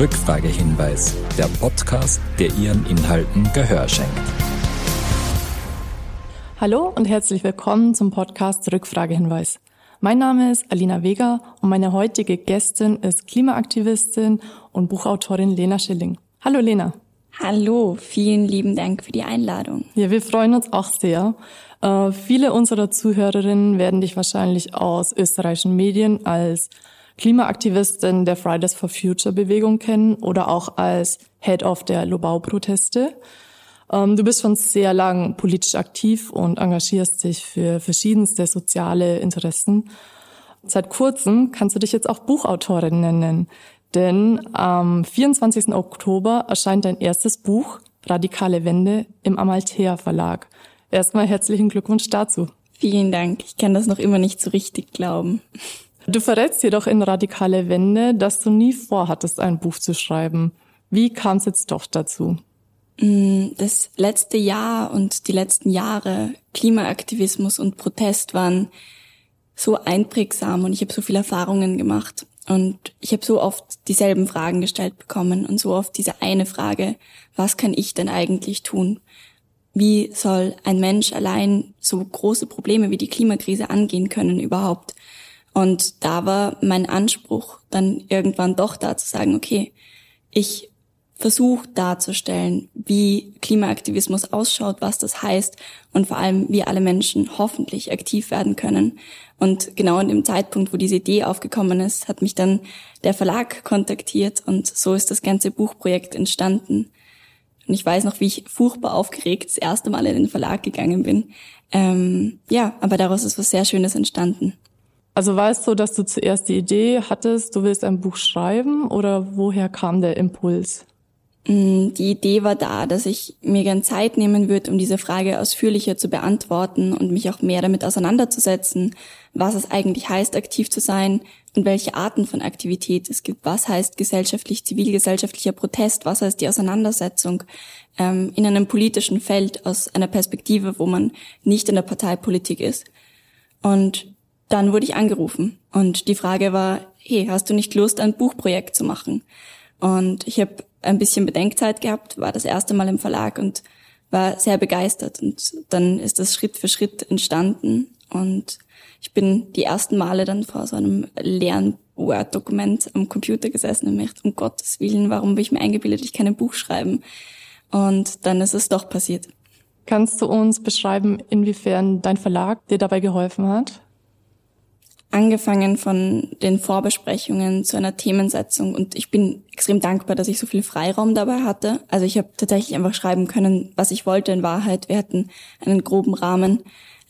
Rückfragehinweis, der Podcast, der Ihren Inhalten Gehör schenkt. Hallo und herzlich willkommen zum Podcast Rückfragehinweis. Mein Name ist Alina Vega und meine heutige Gästin ist Klimaaktivistin und Buchautorin Lena Schilling. Hallo Lena. Hallo, vielen lieben Dank für die Einladung. Ja, wir freuen uns auch sehr. Äh, viele unserer Zuhörerinnen werden dich wahrscheinlich aus österreichischen Medien als Klimaaktivistin der Fridays for Future Bewegung kennen oder auch als Head of der Lobau-Proteste. Ähm, du bist schon sehr lang politisch aktiv und engagierst dich für verschiedenste soziale Interessen. Seit kurzem kannst du dich jetzt auch Buchautorin nennen. Denn am 24. Oktober erscheint dein erstes Buch, Radikale Wende, im Amalthea Verlag. Erstmal herzlichen Glückwunsch dazu. Vielen Dank. Ich kann das noch immer nicht so richtig glauben. Du verrätst jedoch in Radikale Wende, dass du nie vorhattest, ein Buch zu schreiben. Wie kam es jetzt doch dazu? Mm, das letzte Jahr und die letzten Jahre Klimaaktivismus und Protest waren so einprägsam und ich habe so viele Erfahrungen gemacht. Und ich habe so oft dieselben Fragen gestellt bekommen und so oft diese eine Frage, was kann ich denn eigentlich tun? Wie soll ein Mensch allein so große Probleme wie die Klimakrise angehen können überhaupt? Und da war mein Anspruch dann irgendwann doch da zu sagen, okay, ich versuche darzustellen, wie Klimaaktivismus ausschaut, was das heißt und vor allem, wie alle Menschen hoffentlich aktiv werden können. Und genau in dem Zeitpunkt, wo diese Idee aufgekommen ist, hat mich dann der Verlag kontaktiert und so ist das ganze Buchprojekt entstanden. Und ich weiß noch, wie ich furchtbar aufgeregt das erste Mal in den Verlag gegangen bin. Ähm, ja, aber daraus ist was sehr Schönes entstanden. Also war es so, dass du zuerst die Idee hattest, du willst ein Buch schreiben oder woher kam der Impuls? Mm, die Idee war da, dass ich mir gern Zeit nehmen würde, um diese Frage ausführlicher zu beantworten und mich auch mehr damit auseinanderzusetzen, was es eigentlich heißt, aktiv zu sein und welche Arten von Aktivität es gibt. Was heißt gesellschaftlich, zivilgesellschaftlicher Protest? Was heißt die Auseinandersetzung ähm, in einem politischen Feld aus einer Perspektive, wo man nicht in der Parteipolitik ist? Und dann wurde ich angerufen und die Frage war, hey, hast du nicht Lust, ein Buchprojekt zu machen? Und ich habe ein bisschen Bedenkzeit gehabt, war das erste Mal im Verlag und war sehr begeistert. Und dann ist das Schritt für Schritt entstanden. Und ich bin die ersten Male dann vor so einem leeren Word-Dokument am Computer gesessen und mir um Gottes Willen, warum habe ich mir eingebildet, ich kann ein Buch schreiben? Und dann ist es doch passiert. Kannst du uns beschreiben, inwiefern dein Verlag dir dabei geholfen hat? Angefangen von den Vorbesprechungen zu einer Themensetzung und ich bin extrem dankbar, dass ich so viel Freiraum dabei hatte. Also ich habe tatsächlich einfach schreiben können, was ich wollte in Wahrheit. Wir hatten einen groben Rahmen,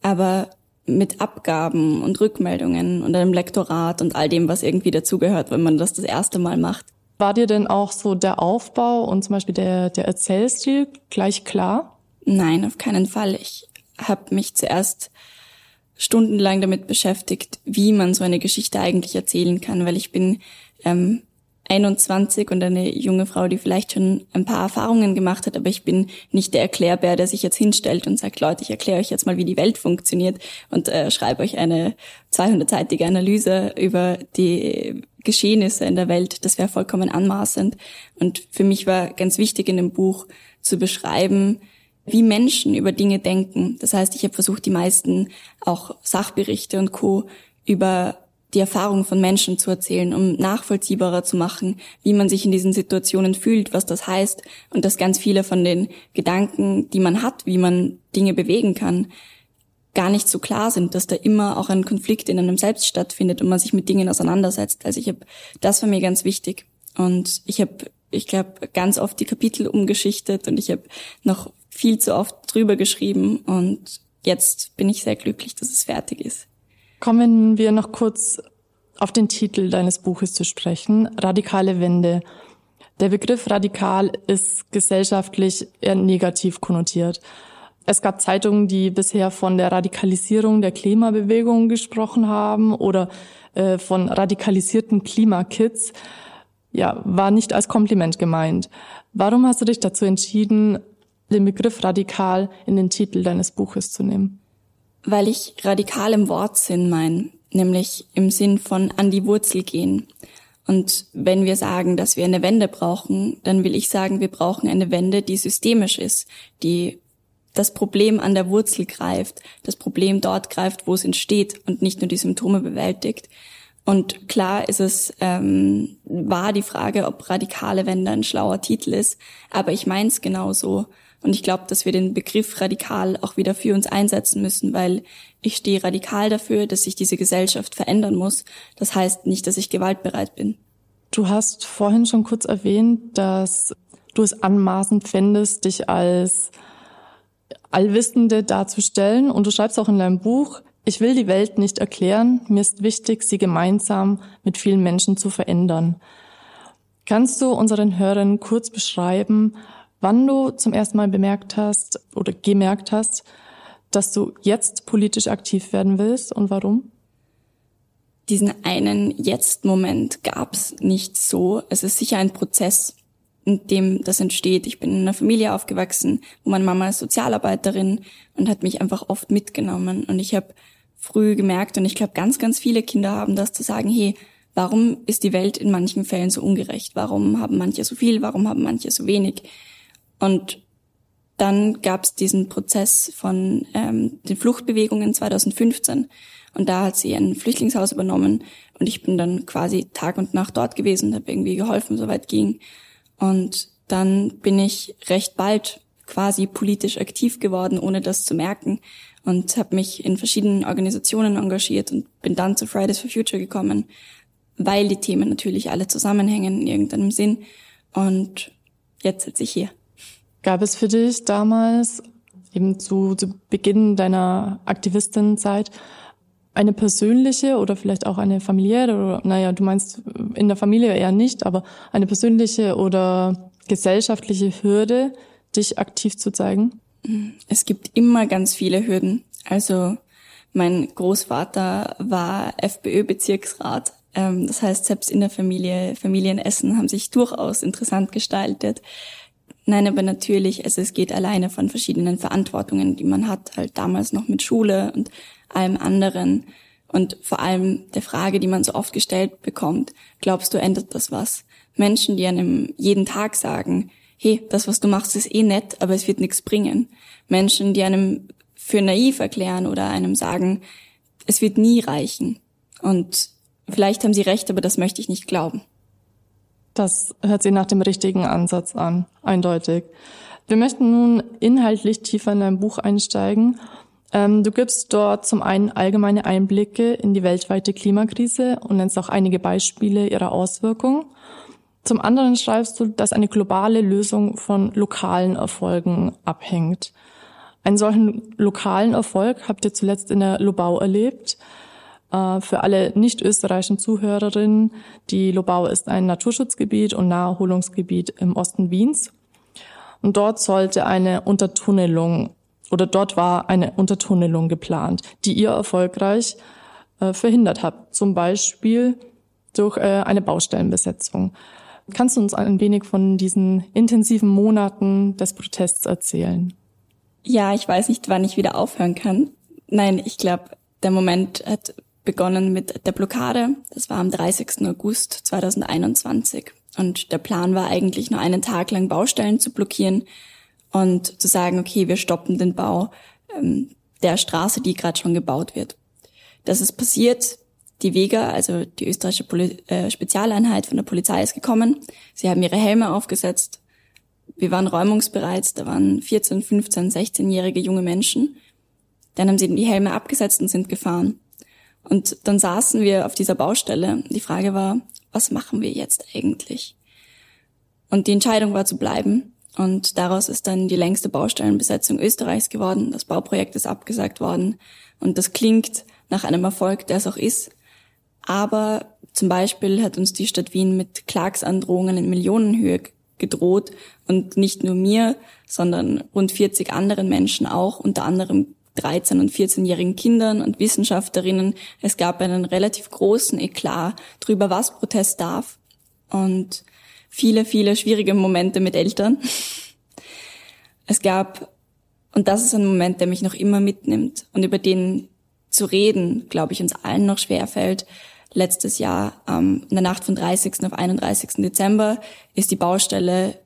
aber mit Abgaben und Rückmeldungen und einem Lektorat und all dem, was irgendwie dazugehört, wenn man das das erste Mal macht. War dir denn auch so der Aufbau und zum Beispiel der, der Erzählstil gleich klar? Nein, auf keinen Fall. Ich habe mich zuerst stundenlang damit beschäftigt, wie man so eine Geschichte eigentlich erzählen kann, weil ich bin ähm, 21 und eine junge Frau, die vielleicht schon ein paar Erfahrungen gemacht hat, aber ich bin nicht der Erklärbär, der sich jetzt hinstellt und sagt, Leute, ich erkläre euch jetzt mal, wie die Welt funktioniert und äh, schreibe euch eine 200-seitige Analyse über die Geschehnisse in der Welt. Das wäre vollkommen anmaßend. Und für mich war ganz wichtig in dem Buch zu beschreiben, wie Menschen über Dinge denken. Das heißt, ich habe versucht, die meisten auch Sachberichte und Co. über die Erfahrung von Menschen zu erzählen, um nachvollziehbarer zu machen, wie man sich in diesen Situationen fühlt, was das heißt und dass ganz viele von den Gedanken, die man hat, wie man Dinge bewegen kann, gar nicht so klar sind, dass da immer auch ein Konflikt in einem selbst stattfindet und man sich mit Dingen auseinandersetzt. Also ich habe, das war mir ganz wichtig und ich habe, ich glaube, ganz oft die Kapitel umgeschichtet und ich habe noch viel zu oft drüber geschrieben und jetzt bin ich sehr glücklich, dass es fertig ist. Kommen wir noch kurz auf den Titel deines Buches zu sprechen, Radikale Wende. Der Begriff radikal ist gesellschaftlich eher negativ konnotiert. Es gab Zeitungen, die bisher von der Radikalisierung der Klimabewegung gesprochen haben oder äh, von radikalisierten Klimakids. Ja, war nicht als Kompliment gemeint. Warum hast du dich dazu entschieden, den Begriff radikal in den Titel deines Buches zu nehmen? Weil ich radikal im Wortsinn meine, nämlich im Sinn von an die Wurzel gehen. Und wenn wir sagen, dass wir eine Wende brauchen, dann will ich sagen, wir brauchen eine Wende, die systemisch ist, die das Problem an der Wurzel greift, das Problem dort greift, wo es entsteht und nicht nur die Symptome bewältigt. Und klar ist es, ähm, war die Frage, ob radikale Wende ein schlauer Titel ist, aber ich meine es genauso. Und ich glaube, dass wir den Begriff radikal auch wieder für uns einsetzen müssen, weil ich stehe radikal dafür, dass sich diese Gesellschaft verändern muss. Das heißt nicht, dass ich gewaltbereit bin. Du hast vorhin schon kurz erwähnt, dass du es anmaßend fändest, dich als Allwissende darzustellen. Und du schreibst auch in deinem Buch, ich will die Welt nicht erklären, mir ist wichtig, sie gemeinsam mit vielen Menschen zu verändern. Kannst du unseren Hörern kurz beschreiben, wann du zum ersten Mal bemerkt hast oder gemerkt hast, dass du jetzt politisch aktiv werden willst und warum? Diesen einen Jetzt-Moment gab es nicht so. Es ist sicher ein Prozess, in dem das entsteht. Ich bin in einer Familie aufgewachsen, wo meine Mama ist Sozialarbeiterin und hat mich einfach oft mitgenommen. Und ich habe früh gemerkt und ich glaube, ganz, ganz viele Kinder haben das zu sagen, hey, warum ist die Welt in manchen Fällen so ungerecht? Warum haben manche so viel? Warum haben manche so wenig? Und dann gab es diesen Prozess von ähm, den Fluchtbewegungen 2015 und da hat sie ein Flüchtlingshaus übernommen und ich bin dann quasi Tag und Nacht dort gewesen habe irgendwie geholfen, soweit ging. Und dann bin ich recht bald quasi politisch aktiv geworden, ohne das zu merken und habe mich in verschiedenen Organisationen engagiert und bin dann zu Fridays for Future gekommen, weil die Themen natürlich alle zusammenhängen in irgendeinem Sinn. Und jetzt sitze ich hier. Gab es für dich damals, eben zu, zu Beginn deiner Aktivistinnenzeit, eine persönliche oder vielleicht auch eine familiäre oder, naja, du meinst in der Familie eher nicht, aber eine persönliche oder gesellschaftliche Hürde, dich aktiv zu zeigen? Es gibt immer ganz viele Hürden. Also mein Großvater war FPÖ-Bezirksrat. Ähm, das heißt, selbst in der Familie, Familienessen haben sich durchaus interessant gestaltet. Nein, aber natürlich, also es geht alleine von verschiedenen Verantwortungen, die man hat, halt damals noch mit Schule und allem anderen. Und vor allem der Frage, die man so oft gestellt bekommt, glaubst du, ändert das was? Menschen, die einem jeden Tag sagen, hey, das, was du machst, ist eh nett, aber es wird nichts bringen. Menschen, die einem für naiv erklären oder einem sagen, es wird nie reichen. Und vielleicht haben sie recht, aber das möchte ich nicht glauben. Das hört sich nach dem richtigen Ansatz an, eindeutig. Wir möchten nun inhaltlich tiefer in dein Buch einsteigen. Ähm, du gibst dort zum einen allgemeine Einblicke in die weltweite Klimakrise und nennst auch einige Beispiele ihrer Auswirkungen. Zum anderen schreibst du, dass eine globale Lösung von lokalen Erfolgen abhängt. Einen solchen lokalen Erfolg habt ihr zuletzt in der Lobau erlebt. Äh, für alle nicht österreichischen Zuhörerinnen, die Lobau ist ein Naturschutzgebiet und Naherholungsgebiet im Osten Wiens. Und dort sollte eine Untertunnelung oder dort war eine Untertunnelung geplant, die ihr erfolgreich äh, verhindert habt. Zum Beispiel durch äh, eine Baustellenbesetzung. Kannst du uns ein wenig von diesen intensiven Monaten des Protests erzählen? Ja, ich weiß nicht, wann ich wieder aufhören kann. Nein, ich glaube, der Moment hat begonnen mit der Blockade. Das war am 30. August 2021. Und der Plan war eigentlich nur einen Tag lang Baustellen zu blockieren und zu sagen, okay, wir stoppen den Bau ähm, der Straße, die gerade schon gebaut wird. Das ist passiert. Die Vega, also die österreichische Poli äh, Spezialeinheit von der Polizei ist gekommen. Sie haben ihre Helme aufgesetzt. Wir waren räumungsbereit. Da waren 14, 15, 16-jährige junge Menschen. Dann haben sie die Helme abgesetzt und sind gefahren. Und dann saßen wir auf dieser Baustelle. Die Frage war, was machen wir jetzt eigentlich? Und die Entscheidung war zu bleiben. Und daraus ist dann die längste Baustellenbesetzung Österreichs geworden. Das Bauprojekt ist abgesagt worden. Und das klingt nach einem Erfolg, der es auch ist. Aber zum Beispiel hat uns die Stadt Wien mit Klagsandrohungen in Millionenhöhe gedroht und nicht nur mir, sondern rund 40 anderen Menschen auch, unter anderem 13- und 14-jährigen Kindern und Wissenschaftlerinnen. Es gab einen relativ großen Eklat darüber, was Protest darf und viele, viele schwierige Momente mit Eltern. Es gab, und das ist ein Moment, der mich noch immer mitnimmt und über den zu reden, glaube ich, uns allen noch schwer fällt, letztes Jahr, ähm, in der Nacht von 30. auf 31. Dezember, ist die Baustelle,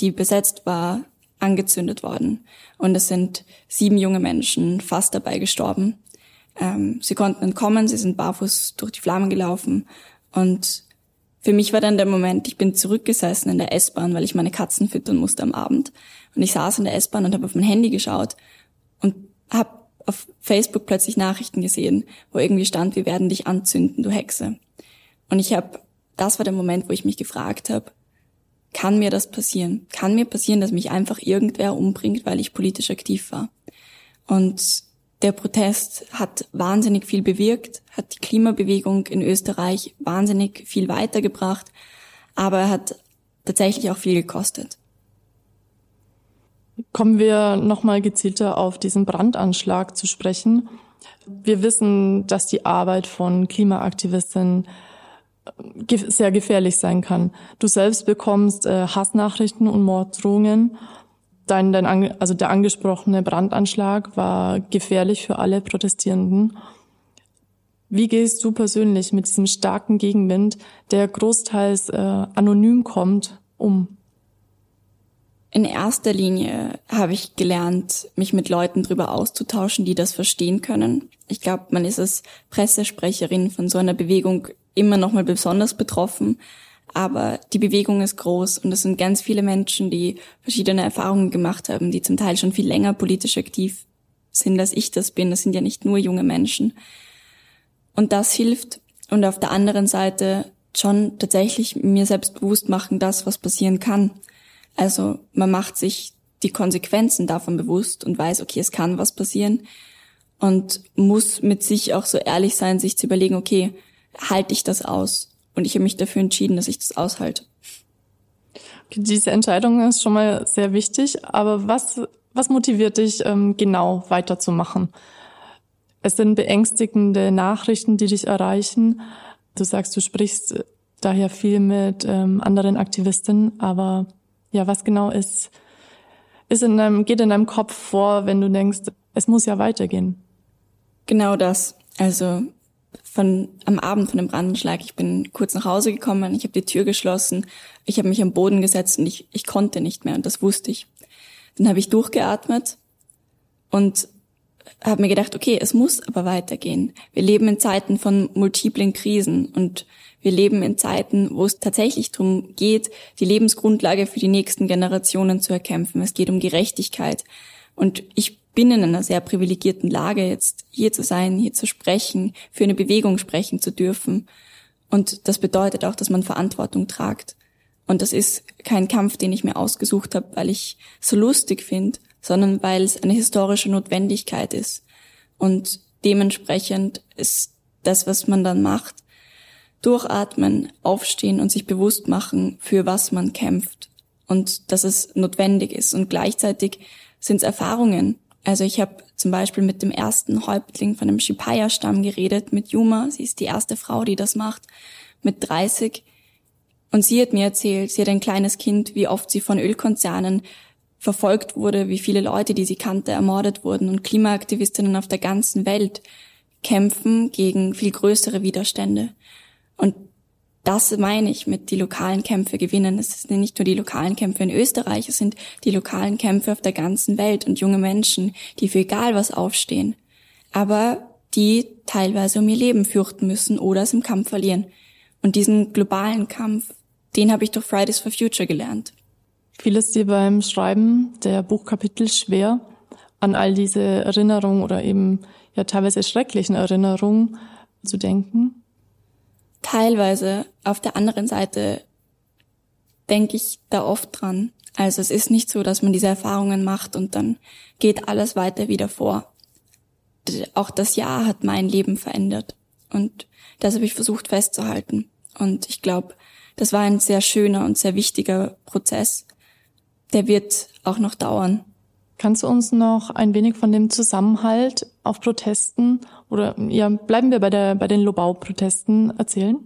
die besetzt war, angezündet worden. Und es sind sieben junge Menschen fast dabei gestorben. Ähm, sie konnten entkommen, sie sind barfuß durch die Flammen gelaufen. Und für mich war dann der Moment, ich bin zurückgesessen in der S-Bahn, weil ich meine Katzen füttern musste am Abend. Und ich saß in der S-Bahn und habe auf mein Handy geschaut und habe auf Facebook plötzlich Nachrichten gesehen, wo irgendwie stand, wir werden dich anzünden, du Hexe. Und ich habe, das war der Moment, wo ich mich gefragt habe, kann mir das passieren? Kann mir passieren, dass mich einfach irgendwer umbringt, weil ich politisch aktiv war? Und der Protest hat wahnsinnig viel bewirkt, hat die Klimabewegung in Österreich wahnsinnig viel weitergebracht, aber er hat tatsächlich auch viel gekostet. Kommen wir nochmal gezielter auf diesen Brandanschlag zu sprechen. Wir wissen, dass die Arbeit von Klimaaktivisten äh, sehr gefährlich sein kann. Du selbst bekommst äh, Hassnachrichten und Morddrohungen. Dein, dein, also der angesprochene Brandanschlag war gefährlich für alle Protestierenden. Wie gehst du persönlich mit diesem starken Gegenwind, der großteils äh, anonym kommt, um? In erster Linie habe ich gelernt, mich mit Leuten darüber auszutauschen, die das verstehen können. Ich glaube, man ist als Pressesprecherin von so einer Bewegung immer noch mal besonders betroffen. Aber die Bewegung ist groß und es sind ganz viele Menschen, die verschiedene Erfahrungen gemacht haben, die zum Teil schon viel länger politisch aktiv sind, als ich das bin. Das sind ja nicht nur junge Menschen. Und das hilft. Und auf der anderen Seite schon tatsächlich mir selbst bewusst machen, das, was passieren kann. Also man macht sich die Konsequenzen davon bewusst und weiß, okay, es kann was passieren und muss mit sich auch so ehrlich sein, sich zu überlegen, okay, halte ich das aus? Und ich habe mich dafür entschieden, dass ich das aushalte. Diese Entscheidung ist schon mal sehr wichtig, aber was, was motiviert dich ähm, genau weiterzumachen? Es sind beängstigende Nachrichten, die dich erreichen. Du sagst, du sprichst daher viel mit ähm, anderen Aktivisten, aber ja, was genau ist, ist in deinem, geht in deinem Kopf vor, wenn du denkst, es muss ja weitergehen? Genau das. Also von am Abend von dem Brandenschlag, ich bin kurz nach Hause gekommen, ich habe die Tür geschlossen, ich habe mich am Boden gesetzt und ich, ich konnte nicht mehr und das wusste ich. Dann habe ich durchgeatmet und habe mir gedacht, okay, es muss aber weitergehen. Wir leben in Zeiten von multiplen Krisen und wir leben in Zeiten, wo es tatsächlich darum geht, die Lebensgrundlage für die nächsten Generationen zu erkämpfen. Es geht um Gerechtigkeit. Und ich bin in einer sehr privilegierten Lage, jetzt hier zu sein, hier zu sprechen, für eine Bewegung sprechen zu dürfen. Und das bedeutet auch, dass man Verantwortung tragt. Und das ist kein Kampf, den ich mir ausgesucht habe, weil ich so lustig finde, sondern weil es eine historische Notwendigkeit ist. Und dementsprechend ist das, was man dann macht, durchatmen, aufstehen und sich bewusst machen, für was man kämpft und dass es notwendig ist. Und gleichzeitig sind es Erfahrungen. Also ich habe zum Beispiel mit dem ersten Häuptling von dem Shipaya-Stamm geredet, mit Yuma. Sie ist die erste Frau, die das macht, mit 30. Und sie hat mir erzählt, sie hat ein kleines Kind, wie oft sie von Ölkonzernen verfolgt wurde, wie viele Leute, die sie kannte, ermordet wurden und Klimaaktivistinnen auf der ganzen Welt kämpfen gegen viel größere Widerstände. Und das meine ich mit die lokalen Kämpfe gewinnen. Es sind nicht nur die lokalen Kämpfe in Österreich, es sind die lokalen Kämpfe auf der ganzen Welt und junge Menschen, die für egal was aufstehen, aber die teilweise um ihr Leben fürchten müssen oder es im Kampf verlieren. Und diesen globalen Kampf, den habe ich durch Fridays for Future gelernt. Fiel es dir beim Schreiben der Buchkapitel schwer, an all diese Erinnerungen oder eben ja teilweise schrecklichen Erinnerungen zu denken? teilweise auf der anderen Seite denke ich da oft dran. Also es ist nicht so, dass man diese Erfahrungen macht und dann geht alles weiter wieder vor. Auch das Jahr hat mein Leben verändert und das habe ich versucht festzuhalten. Und ich glaube, das war ein sehr schöner und sehr wichtiger Prozess. Der wird auch noch dauern. Kannst du uns noch ein wenig von dem Zusammenhalt auf Protesten oder ja, bleiben wir bei der bei den Lobau-Protesten erzählen?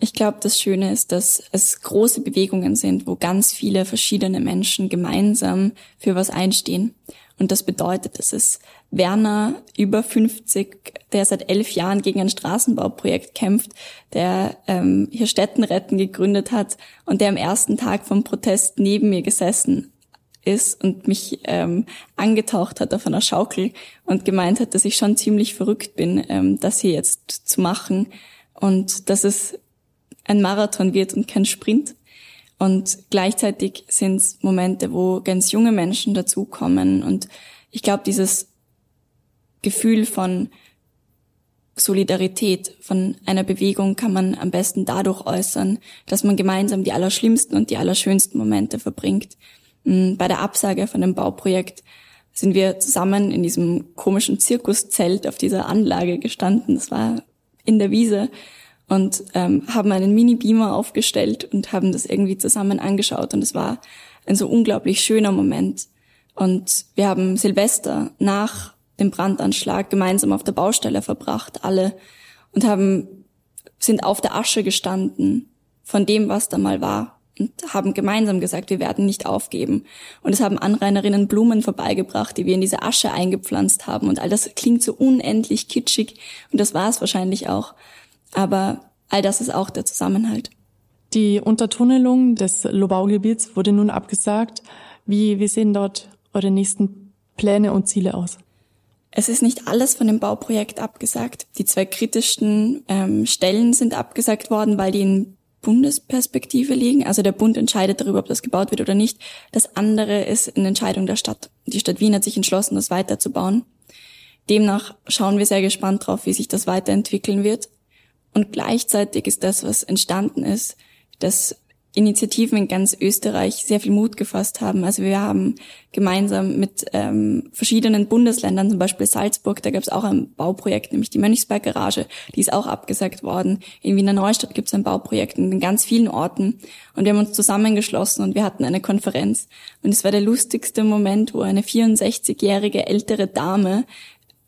Ich glaube, das Schöne ist, dass es große Bewegungen sind, wo ganz viele verschiedene Menschen gemeinsam für was einstehen. Und das bedeutet, dass es Werner über 50, der seit elf Jahren gegen ein Straßenbauprojekt kämpft, der ähm, hier Städtenretten gegründet hat und der am ersten Tag vom Protest neben mir gesessen ist und mich ähm, angetaucht hat auf einer Schaukel und gemeint hat, dass ich schon ziemlich verrückt bin, ähm, das hier jetzt zu machen und dass es ein Marathon wird und kein Sprint. Und gleichzeitig sind es Momente, wo ganz junge Menschen dazukommen. Und ich glaube, dieses Gefühl von Solidarität, von einer Bewegung kann man am besten dadurch äußern, dass man gemeinsam die allerschlimmsten und die allerschönsten Momente verbringt. Mm, bei der Absage von dem Bauprojekt sind wir zusammen in diesem komischen Zirkuszelt auf dieser Anlage gestanden. Das war in der Wiese und ähm, haben einen Mini-Beamer aufgestellt und haben das irgendwie zusammen angeschaut und es war ein so unglaublich schöner Moment. Und wir haben Silvester nach dem Brandanschlag gemeinsam auf der Baustelle verbracht, alle, und haben, sind auf der Asche gestanden von dem, was da mal war und haben gemeinsam gesagt, wir werden nicht aufgeben. Und es haben Anrainerinnen Blumen vorbeigebracht, die wir in diese Asche eingepflanzt haben. Und all das klingt so unendlich kitschig. Und das war es wahrscheinlich auch. Aber all das ist auch der Zusammenhalt. Die Untertunnelung des Lobaugebiets wurde nun abgesagt. Wie, wie sehen dort eure nächsten Pläne und Ziele aus? Es ist nicht alles von dem Bauprojekt abgesagt. Die zwei kritischsten ähm, Stellen sind abgesagt worden, weil die in Bundesperspektive liegen. Also der Bund entscheidet darüber, ob das gebaut wird oder nicht. Das andere ist eine Entscheidung der Stadt. Die Stadt Wien hat sich entschlossen, das weiterzubauen. Demnach schauen wir sehr gespannt drauf, wie sich das weiterentwickeln wird. Und gleichzeitig ist das, was entstanden ist, dass Initiativen in ganz Österreich sehr viel Mut gefasst haben. Also wir haben gemeinsam mit ähm, verschiedenen Bundesländern, zum Beispiel Salzburg, da gab es auch ein Bauprojekt, nämlich die Mönchsberg Garage, die ist auch abgesagt worden. In Wiener Neustadt gibt es ein Bauprojekt in ganz vielen Orten. Und wir haben uns zusammengeschlossen und wir hatten eine Konferenz. Und es war der lustigste Moment, wo eine 64-jährige ältere Dame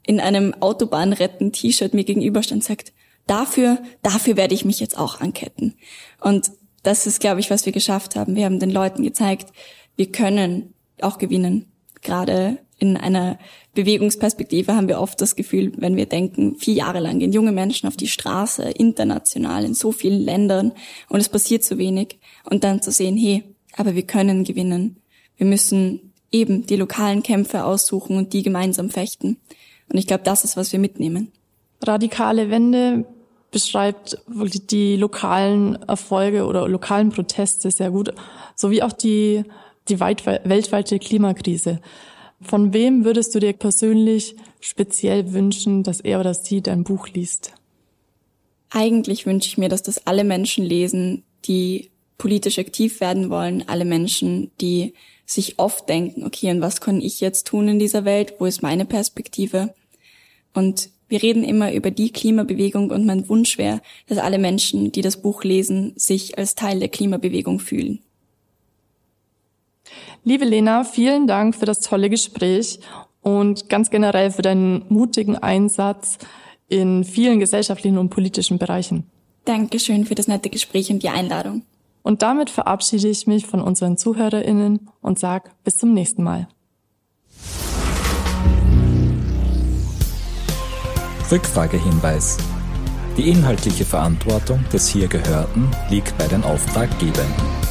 in einem Autobahnretten-T-Shirt mir gegenüberstand sagt, dafür, dafür werde ich mich jetzt auch anketten. Und das ist, glaube ich, was wir geschafft haben. Wir haben den Leuten gezeigt, wir können auch gewinnen. Gerade in einer Bewegungsperspektive haben wir oft das Gefühl, wenn wir denken, vier Jahre lang gehen junge Menschen auf die Straße, international, in so vielen Ländern und es passiert so wenig. Und dann zu sehen, hey, aber wir können gewinnen. Wir müssen eben die lokalen Kämpfe aussuchen und die gemeinsam fechten. Und ich glaube, das ist, was wir mitnehmen. Radikale Wende beschreibt wirklich die lokalen Erfolge oder lokalen Proteste sehr gut, sowie auch die, die weit, weltweite Klimakrise. Von wem würdest du dir persönlich speziell wünschen, dass er oder sie dein Buch liest? Eigentlich wünsche ich mir, dass das alle Menschen lesen, die politisch aktiv werden wollen, alle Menschen, die sich oft denken, okay, und was kann ich jetzt tun in dieser Welt? Wo ist meine Perspektive? Und wir reden immer über die Klimabewegung und mein Wunsch wäre, dass alle Menschen, die das Buch lesen, sich als Teil der Klimabewegung fühlen. Liebe Lena, vielen Dank für das tolle Gespräch und ganz generell für deinen mutigen Einsatz in vielen gesellschaftlichen und politischen Bereichen. Dankeschön für das nette Gespräch und die Einladung. Und damit verabschiede ich mich von unseren ZuhörerInnen und sage bis zum nächsten Mal. Rückfragehinweis. Die inhaltliche Verantwortung des hier Gehörten liegt bei den Auftraggebern.